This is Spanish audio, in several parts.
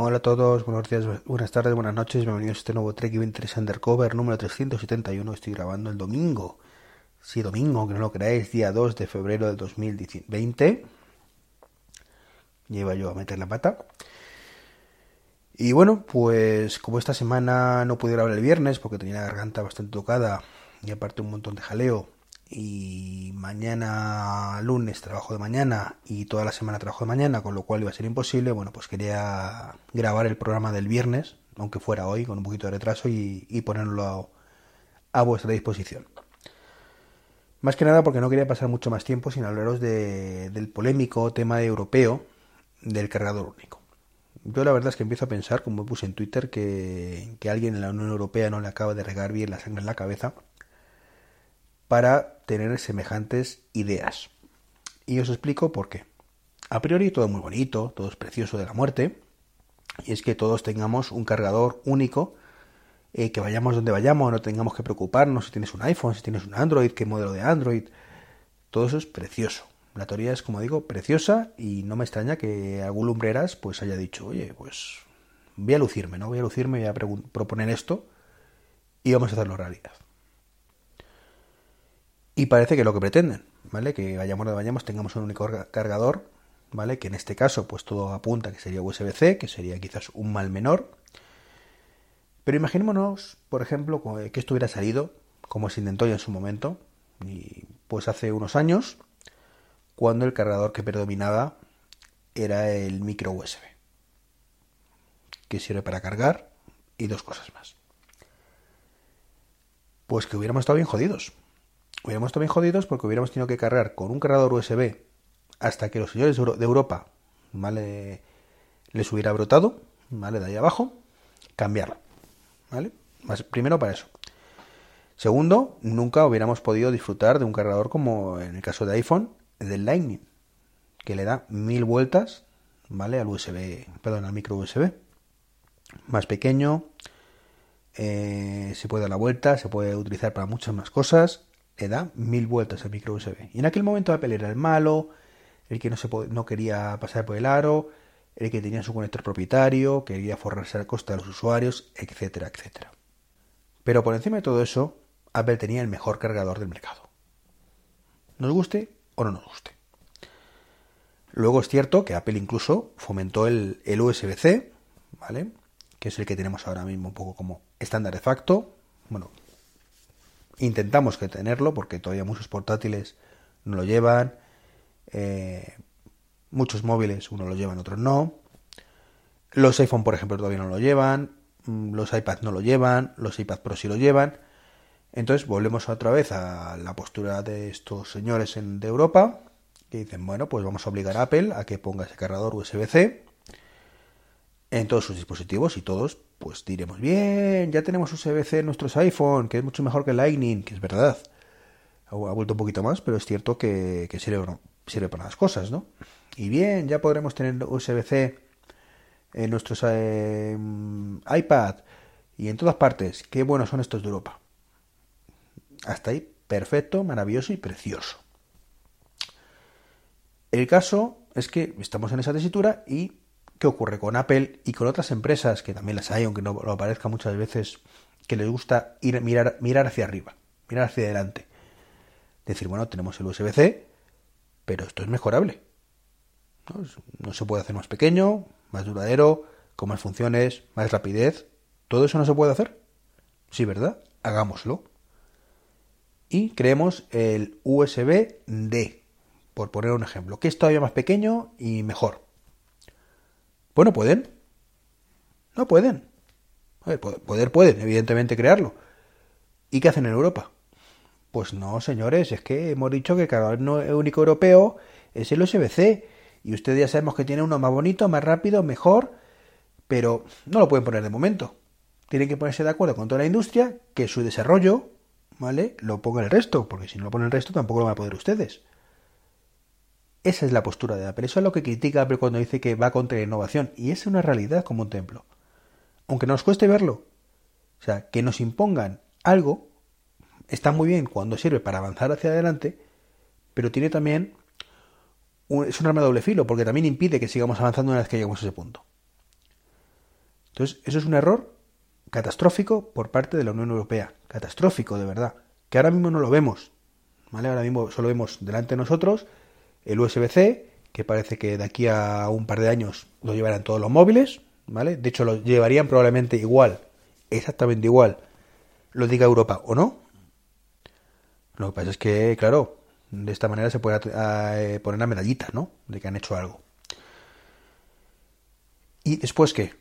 Hola a todos, buenos días, buenas tardes, buenas noches, bienvenidos a este nuevo Trek 23 Undercover número 371. Estoy grabando el domingo, sí, domingo, que no lo creáis, día 2 de febrero del 2020. Lleva yo a meter la pata. Y bueno, pues como esta semana no pude grabar el viernes porque tenía la garganta bastante tocada y aparte un montón de jaleo y mañana lunes trabajo de mañana y toda la semana trabajo de mañana, con lo cual iba a ser imposible, bueno, pues quería grabar el programa del viernes, aunque fuera hoy, con un poquito de retraso y, ponerlo a, vuestra disposición. Más que nada porque no quería pasar mucho más tiempo sin hablaros del polémico tema europeo del cargador único. Yo la verdad es que empiezo a pensar, como puse en Twitter, que, que alguien en la Unión Europea no le acaba de regar bien la sangre en la cabeza para tener semejantes ideas. Y os explico por qué. A priori todo muy bonito, todo es precioso de la muerte, y es que todos tengamos un cargador único, eh, que vayamos donde vayamos, no tengamos que preocuparnos si tienes un iPhone, si tienes un Android, qué modelo de Android, todo eso es precioso. La teoría es, como digo, preciosa y no me extraña que algún lumbreras pues haya dicho, oye, pues voy a lucirme, ¿no? Voy a lucirme, voy a proponer esto y vamos a hacerlo realidad. Y parece que lo que pretenden, ¿vale? Que vayamos donde vayamos tengamos un único cargador, ¿vale? Que en este caso pues todo apunta que sería USB-C, que sería quizás un mal menor. Pero imaginémonos, por ejemplo, que esto hubiera salido, como se intentó ya en su momento, y pues hace unos años, cuando el cargador que predominaba era el micro USB, que sirve para cargar y dos cosas más. Pues que hubiéramos estado bien jodidos, hubiéramos estado bien jodidos porque hubiéramos tenido que cargar con un cargador USB hasta que los señores de Europa. Les hubiera brotado, ¿vale? De ahí abajo, cambiarlo, ¿vale? Primero para eso. Segundo, nunca hubiéramos podido disfrutar de un cargador como en el caso de iPhone, del Lightning, que le da mil vueltas. Al USB, perdón, al micro USB. Más pequeño, eh, se puede dar la vuelta, se puede utilizar para muchas más cosas le da mil vueltas al micro USB. Y en aquel momento Apple era el malo, el que no, se no quería pasar por el aro, el que tenía su conector propietario, quería forrarse a costa de los usuarios, etcétera, etcétera. Pero por encima de todo eso, Apple tenía el mejor cargador del mercado. Nos guste o no nos guste. Luego es cierto que Apple incluso fomentó el, el USB-C, ¿vale? Que es el que tenemos ahora mismo un poco como estándar de facto. Bueno, Intentamos que tenerlo porque todavía muchos portátiles no lo llevan. Eh, muchos móviles uno lo llevan, otros no. Los iPhone, por ejemplo, todavía no lo llevan. Mm, los iPads no lo llevan. Los iPad Pro sí lo llevan. Entonces volvemos otra vez a la postura de estos señores en, de Europa que dicen, bueno, pues vamos a obligar a Apple a que ponga ese cargador USB-C en todos sus dispositivos y todos pues diremos, bien, ya tenemos USB-C en nuestros iPhone, que es mucho mejor que Lightning, que es verdad. Ha, vuelto un poquito más, pero es cierto que, sirve, para las cosas, ¿no? Y bien, ya podremos tener USB-C en nuestros eh, iPad y en todas partes. Qué buenos son estos de Europa. Hasta ahí, perfecto, maravilloso y precioso. El caso es que estamos en esa tesitura y ¿Qué ocurre con Apple y con otras empresas, que también las hay, aunque no lo parezca muchas veces, que les gusta ir mirar, mirar hacia arriba, mirar hacia adelante? Decir, bueno, tenemos el USB-C, pero esto es mejorable. ¿no? ¿no? se puede hacer más pequeño, más duradero, con más funciones, más rapidez. ¿Todo eso no se puede hacer? Sí, ¿verdad? Hagámoslo. Y creemos el USB-D, por poner un ejemplo, que es todavía más pequeño y mejor. Bueno, pueden. No pueden. poder pueden, evidentemente, crearlo. ¿Y qué hacen en Europa? Pues no, señores, es que hemos dicho que cada único europeo es el USB-C. Y ustedes ya sabemos que tiene uno más bonito, más rápido, mejor, pero no lo pueden poner de momento. Tienen que ponerse de acuerdo con toda la industria que su desarrollo, ¿vale? Lo ponga el resto, porque si no lo pone el resto tampoco lo van a poder ustedes. Esa es la postura de Apple. Eso es lo que critica Apple cuando dice que va contra la innovación. Y es una realidad como un templo. Aunque nos cueste verlo. O sea, que nos impongan algo está muy bien cuando sirve para avanzar hacia adelante, pero tiene también es un arma de doble filo, porque también impide que sigamos avanzando una vez que lleguemos a ese punto. Entonces, eso es un error catastrófico por parte de la Unión Europea. Catastrófico, de verdad. Que ahora mismo no lo vemos. ¿Vale? Ahora mismo solo vemos delante de nosotros el USB-C, que parece que de aquí a un par de años lo llevarán todos los móviles. ¿Vale? De hecho, lo llevarían probablemente igual, exactamente igual, lo diga Europa o no. Lo que pasa es que, claro, de esta manera se puede eh, poner una medallita, ¿no? De que han hecho algo. ¿Y después qué?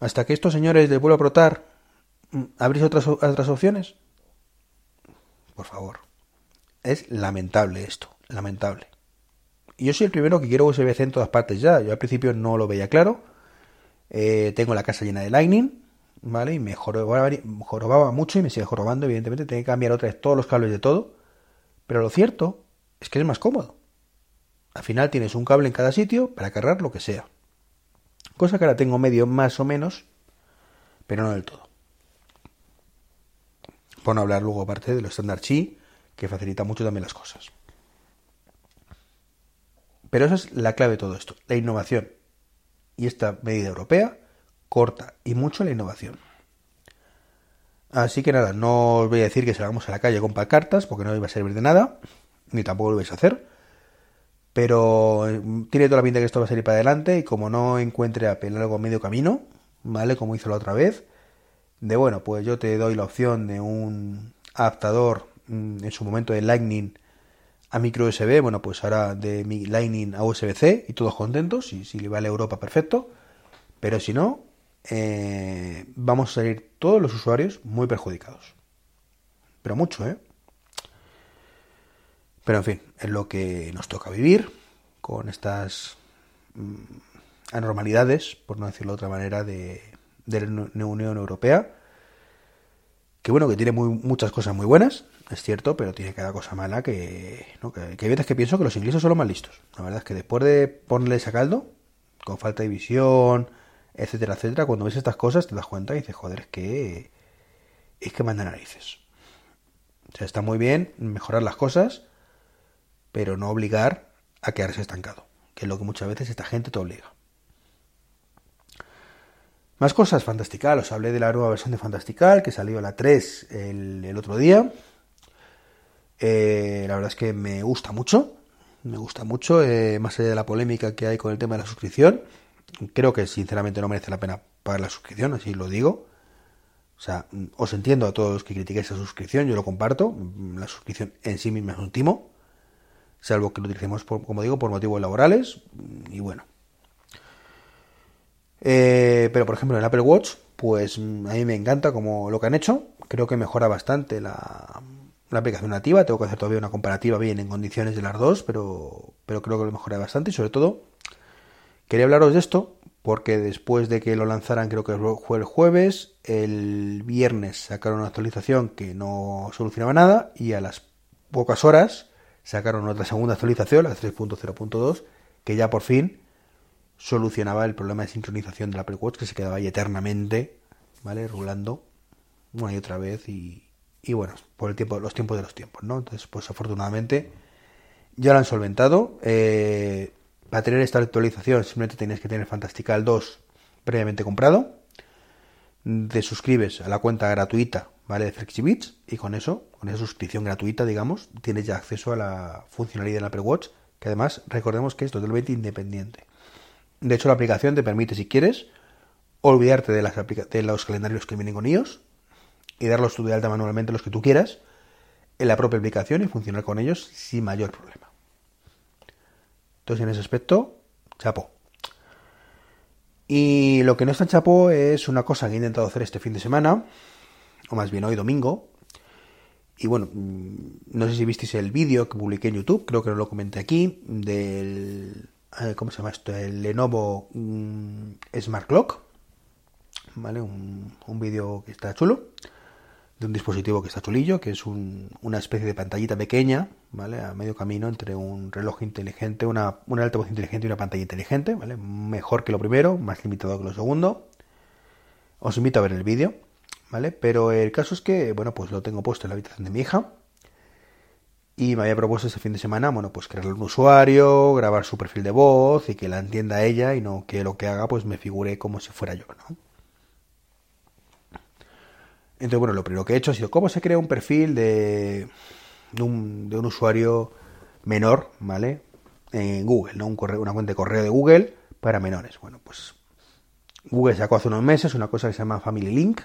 Hasta que estos señores les vuelva a brotar, mm, ¿abrís otras, otras opciones? Por favor. Es lamentable esto, lamentable. Y yo soy el primero que quiero USB-C en todas partes ya. Yo al principio no lo veía claro. Eh, tengo la casa llena de Lightning, ¿vale? Y me jorobaba, mucho y me sigue jorobando, evidentemente. Tengo que cambiar otra vez todos los cables de todo. Pero lo cierto es que es más cómodo. Al final tienes un cable en cada sitio para cargar lo que sea. Cosa que ahora tengo medio más o menos, pero no del todo. Por no hablar luego aparte de lo estándar chi, que facilita mucho también las cosas. Pero esa es la clave de todo esto, la innovación. Y esta medida europea corta y mucho la innovación. Así que nada, no os voy a decir que salgamos a la calle con cartas, porque no iba a servir de nada, ni tampoco lo vais a hacer. Pero eh, tiene toda la pinta que esto va a salir para adelante y como no encuentre a algo a medio camino, ¿vale? Como hizo la otra vez, de bueno, pues yo te doy la opción de un adaptador mm, en su momento de Lightning a micro USB, bueno, pues ahora de mi Lightning a USB-C y todos contentos, y si le vale Europa, perfecto. Pero si no, eh, vamos a salir todos los usuarios muy perjudicados. Pero mucho, ¿eh? Pero en fin, es lo que nos toca vivir con estas mm, anormalidades, por no decirlo de otra manera, de, la Unión Europea. Que bueno, que tiene muchas cosas muy buenas, es cierto, pero tiene cada cosa mala que, que, hay veces que pienso que los ingleses son los más listos. La verdad es que después de ponerles a caldo, con falta de visión, etcétera, etcétera, cuando ves estas cosas te das cuenta y dices, joder, es que es que manda narices. O sea, está muy bien mejorar las cosas, pero no obligar a quedarse estancado, que es lo que muchas veces esta gente te obliga. Más cosas, Fantastical, os hablé de la nueva versión de Fantastical, que salió la 3 el, otro día. Eh, la verdad es que me gusta mucho, me gusta mucho, eh, más allá de la polémica que hay con el tema de la suscripción. Creo que sinceramente no merece la pena pagar la suscripción, así lo digo. O sea, os entiendo a todos los que critiquéis esa suscripción, yo lo comparto. La suscripción en sí misma es un timo salvo que lo utilicemos, como digo, por motivos laborales. Y bueno. Eh, pero por ejemplo en Apple Watch, pues a mí me encanta como lo que han hecho. Creo que mejora bastante la, aplicación nativa. Tengo que hacer todavía una comparativa bien en condiciones de las dos, pero, pero creo que lo mejora bastante. Y sobre todo, quería hablaros de esto porque después de que lo lanzaran, creo que fue el jueves, el viernes sacaron una actualización que no solucionaba nada y a las pocas horas sacaron otra segunda actualización, la 3.0.2, que ya por fin solucionaba el problema de sincronización del Apple Watch que se quedaba ahí eternamente, ¿vale? Rulando una y otra vez y, y bueno, por el tiempo, los tiempos de los tiempos, ¿no? Entonces, pues afortunadamente ya lo han solventado. Eh, para tener esta actualización simplemente tienes que tener Fantastical 2 previamente comprado. Te suscribes a la cuenta gratuita ¿vale? De FlexiBits y con eso, con esa suscripción gratuita, digamos, tienes ya acceso a la funcionalidad del Apple Watch, que además recordemos que es totalmente independiente. De hecho, la aplicación te permite, si quieres, olvidarte de, las de los calendarios que vienen con iOS y darlos tú de alta manualmente los que tú quieras en la propia aplicación y funcionar con ellos sin mayor problema. Entonces, en ese aspecto, chapo. Y lo que no está chapo es una cosa que he intentado hacer este fin de semana, o más bien hoy domingo. Y bueno, mm, no sé si visteis el vídeo que publiqué en YouTube, creo que no lo comenté aquí, del... ¿Cómo se llama esto? El Lenovo mm, Smart Clock. ¿Vale? Un vídeo que está chulo. De un dispositivo que está chulillo, que es una especie de pantallita pequeña, ¿vale? A medio camino entre un reloj inteligente, una, una altavoz inteligente y una pantalla inteligente, ¿vale? Mejor que lo primero, más limitado que lo segundo. Os invito a ver el vídeo. ¿vale? Pero el caso es que, bueno, pues lo tengo puesto en la habitación de mi hija. y me había propuesto este fin de semana, bueno, pues crearle un usuario, grabar su perfil de voz y que la entienda ella y no que lo que haga pues me figure como si fuera yo, ¿no? Entonces, bueno, lo primero que he hecho ha sido cómo se crea un perfil de, de, un, de un usuario menor, ¿vale? En Google, ¿no? Una cuenta de correo de Google para menores. Bueno, pues Google sacó hace unos meses una cosa que se llama Family Link,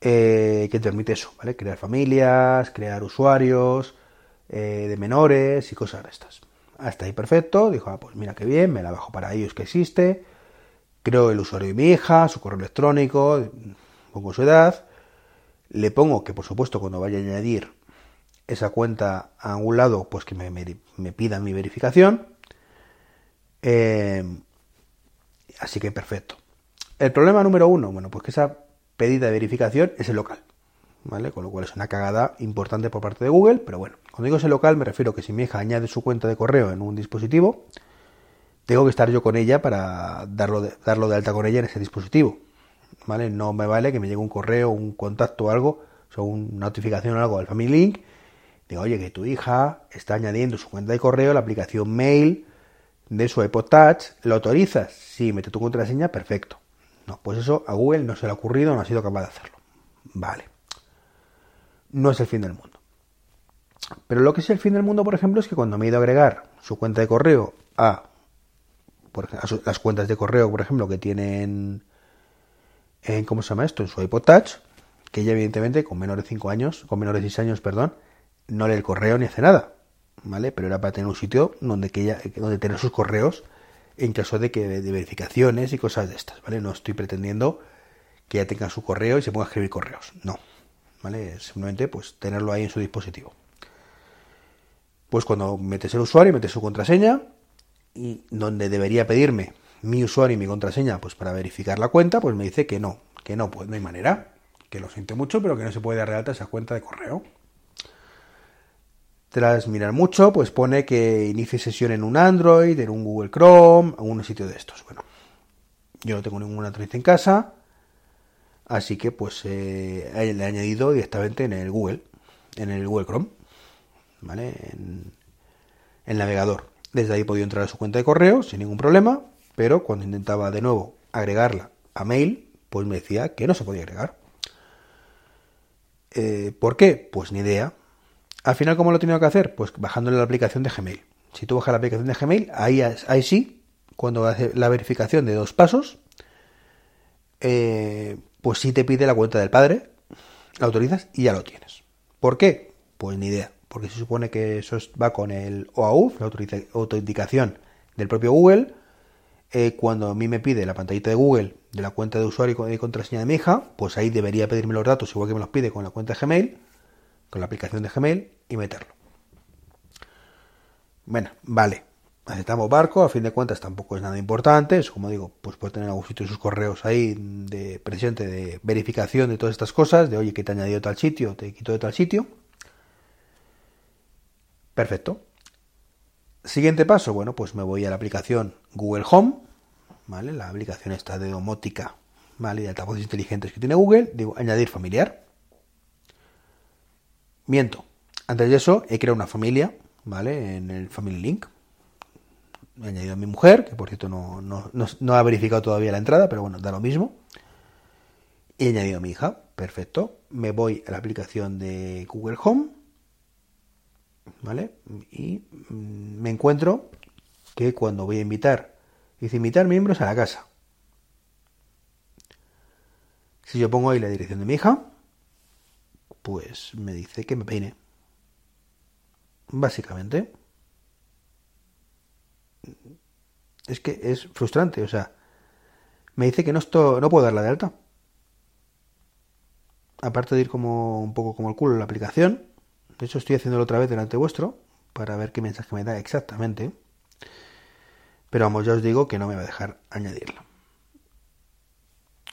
eh, que te permite eso, ¿vale? Crear familias, crear usuarios eh, de menores y cosas de estas. Hasta ahí perfecto, dijo, ah, pues mira qué bien, me la bajo para ellos que existe, creo el usuario de mi hija, su correo electrónico, pongo su edad, le pongo que por supuesto cuando vaya a añadir esa cuenta a un lado, pues que me, me, pidan mi verificación. Eh, así que perfecto. El problema número uno, bueno, pues que esa pedida de verificación es el local. ¿Vale? Con lo cual es una cagada importante por parte de Google, pero bueno, cuando digo ese local me refiero que si mi hija añade su cuenta de correo en un dispositivo, tengo que estar yo con ella para darlo darlo de alta con ella en ese dispositivo. ¿Vale? No me vale que me llegue un correo, un contacto o algo, o una notificación o algo al Family Link, digo, oye, que tu hija está añadiendo su cuenta de correo, la aplicación mail de su iPod Touch, ¿lo autorizas? Sí, mete tu contraseña, perfecto. No, pues eso a Google no se le ha ocurrido, no ha sido capaz de hacerlo. Vale. No es el fin del mundo. Pero lo que es el fin del mundo, por ejemplo, es que cuando me he ido a agregar su cuenta de correo a, por ejemplo, las cuentas de correo, por ejemplo, que tienen ¿cómo se llama esto? En su iPod Touch, que ella evidentemente con menores de 5 años, con menores de 6 años, perdón, no lee el correo ni hace nada, ¿vale? Pero era para tener un sitio donde, ella, donde tener sus correos en caso de que de verificaciones y cosas de estas, ¿vale? No estoy pretendiendo que ella tenga su correo y se ponga a escribir correos, no, ¿vale? Simplemente pues tenerlo ahí en su dispositivo. Pues cuando metes el usuario, metes su contraseña y donde debería pedirme mi usuario y mi contraseña pues para verificar la cuenta, pues me dice que no, que no, pues no hay manera, que lo siente mucho, pero que no se puede dar alta esa cuenta de correo. Tras mirar mucho, pues pone que inicie sesión en un Android, en un Google Chrome, en un sitio de estos. Bueno, yo no tengo ninguna Android en casa, así que pues eh, le he añadido directamente en el Google, en el Google Chrome, ¿vale? En el navegador. Desde ahí he podido entrar a su cuenta de correo sin ningún problema, pero cuando intentaba de nuevo agregarla a mail, pues me decía que no se podía agregar. Eh, ¿Por qué? Pues ni idea. Al final, ¿cómo lo he tenido que hacer? Pues bajándole la aplicación de Gmail. Si tú bajas la aplicación de Gmail, ahí, ahí sí, cuando hace la verificación de dos pasos, eh, pues sí te pide la cuenta del padre, la autorizas y ya lo tienes. ¿Por qué? Pues ni idea. Porque se supone que eso va con el OAuth, la autenticación del propio Google. Eh, cuando a mí me pide la pantallita de Google de la cuenta de usuario y contraseña de mi hija, pues ahí debería pedirme los datos, igual que me los pide con la cuenta de Gmail con la aplicación de Gmail y meterlo. Bueno, vale. Aceptamos barco, a fin de cuentas tampoco es nada importante, es como digo, pues puede tener algún sitio sus correos ahí de presente, de verificación de todas estas cosas, de oye que te he añadido tal sitio, te quito de tal sitio. Perfecto. Siguiente paso, bueno, pues me voy a la aplicación Google Home, ¿vale? La aplicación está de domótica, ¿vale? Y altavoces inteligentes que tiene Google, digo, añadir familiar. Miento. Antes de eso, he creado una familia, ¿vale? En el Family Link. He añadido a mi mujer, que por cierto no, no, ha verificado todavía la entrada, pero bueno, da lo mismo. He añadido a mi hija, perfecto. Me voy a la aplicación de Google Home, ¿vale? Y mm, me encuentro que cuando voy a invitar, dice invitar miembros a la casa. Si yo pongo ahí la dirección de mi hija, pues me dice que me peine. Básicamente. Es que es frustrante, o sea, me dice que no, esto, no puedo darla de alta. Aparte de ir como un poco como el culo en la aplicación, de hecho estoy haciéndolo otra vez delante vuestro para ver qué mensaje me da exactamente. Pero vamos, ya os digo que no me va a dejar añadirlo.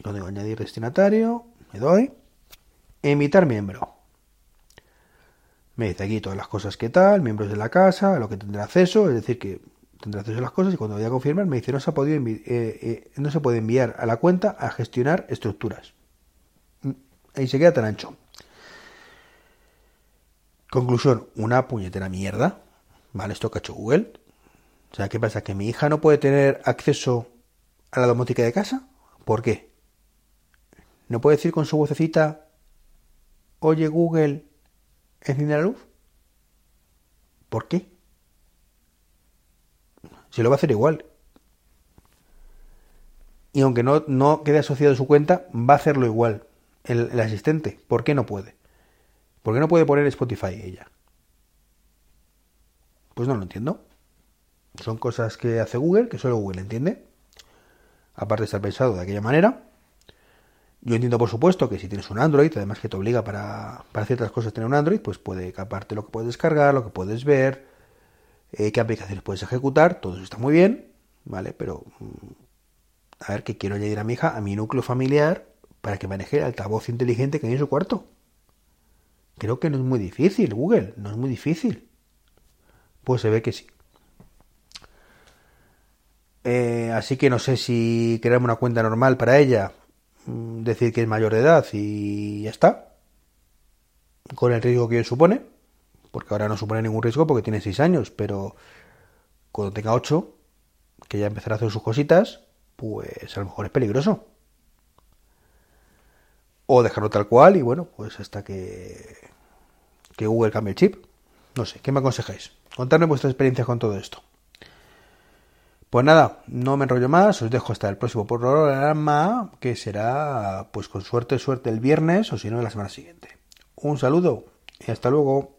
Lo digo añadir destinatario, me doy. Invitar miembro. Me dice aquí todas las cosas que tal, miembros de la casa, a lo que tendrá acceso, es decir, que tendrá acceso a las cosas y cuando voy a confirmar me dice no se, ha podido eh, eh, no se puede enviar a la cuenta a gestionar estructuras. Mm, ahí se queda tan ancho. Conclusión, una puñetera mierda. ¿Vale? Esto que ha hecho Google. O sea, ¿qué pasa? ¿Que mi hija no puede tener acceso a la domótica de casa? ¿Por qué? ¿No puede decir con su vocecita, oye Google, enciende la luz? ¿Por qué? Si lo va a hacer igual. Y aunque no, no quede asociado a su cuenta, va a hacerlo igual el asistente. ¿Por qué no puede? ¿Por qué no puede poner Spotify ella? Pues no lo entiendo. Son cosas que hace Google, que solo Google entiende. Aparte de estar pensado de aquella manera. Yo entiendo, por supuesto, que si tienes un Android, además que te obliga para, para ciertas cosas tener un Android, pues puede caparte lo que puedes descargar, lo que puedes ver, eh, qué aplicaciones puedes ejecutar, todo eso está muy bien, ¿vale? Pero, mm, a ver, que quiero añadir a mi hija a mi núcleo familiar para que maneje el altavoz inteligente que hay en su cuarto. Creo que no es muy difícil, Google, no es muy difícil. Pues se ve que sí. Eh, así que no sé si crearme una cuenta normal para ella, mm, decir que es mayor de edad y ya está, con el riesgo que supone, porque ahora no supone ningún riesgo porque tiene 6 años, pero cuando tenga 8, que ya empezará a hacer sus cositas, pues a lo mejor es peligroso. O dejarlo tal cual y bueno, pues hasta que, que Google cambie el chip. No sé, ¿qué me aconsejáis? Contadme vuestra experiencia con todo esto. Pues nada, no me enrollo más, os dejo hasta el próximo programa, que será, pues con suerte, suerte el viernes, o si no, la semana siguiente. Un saludo y hasta luego.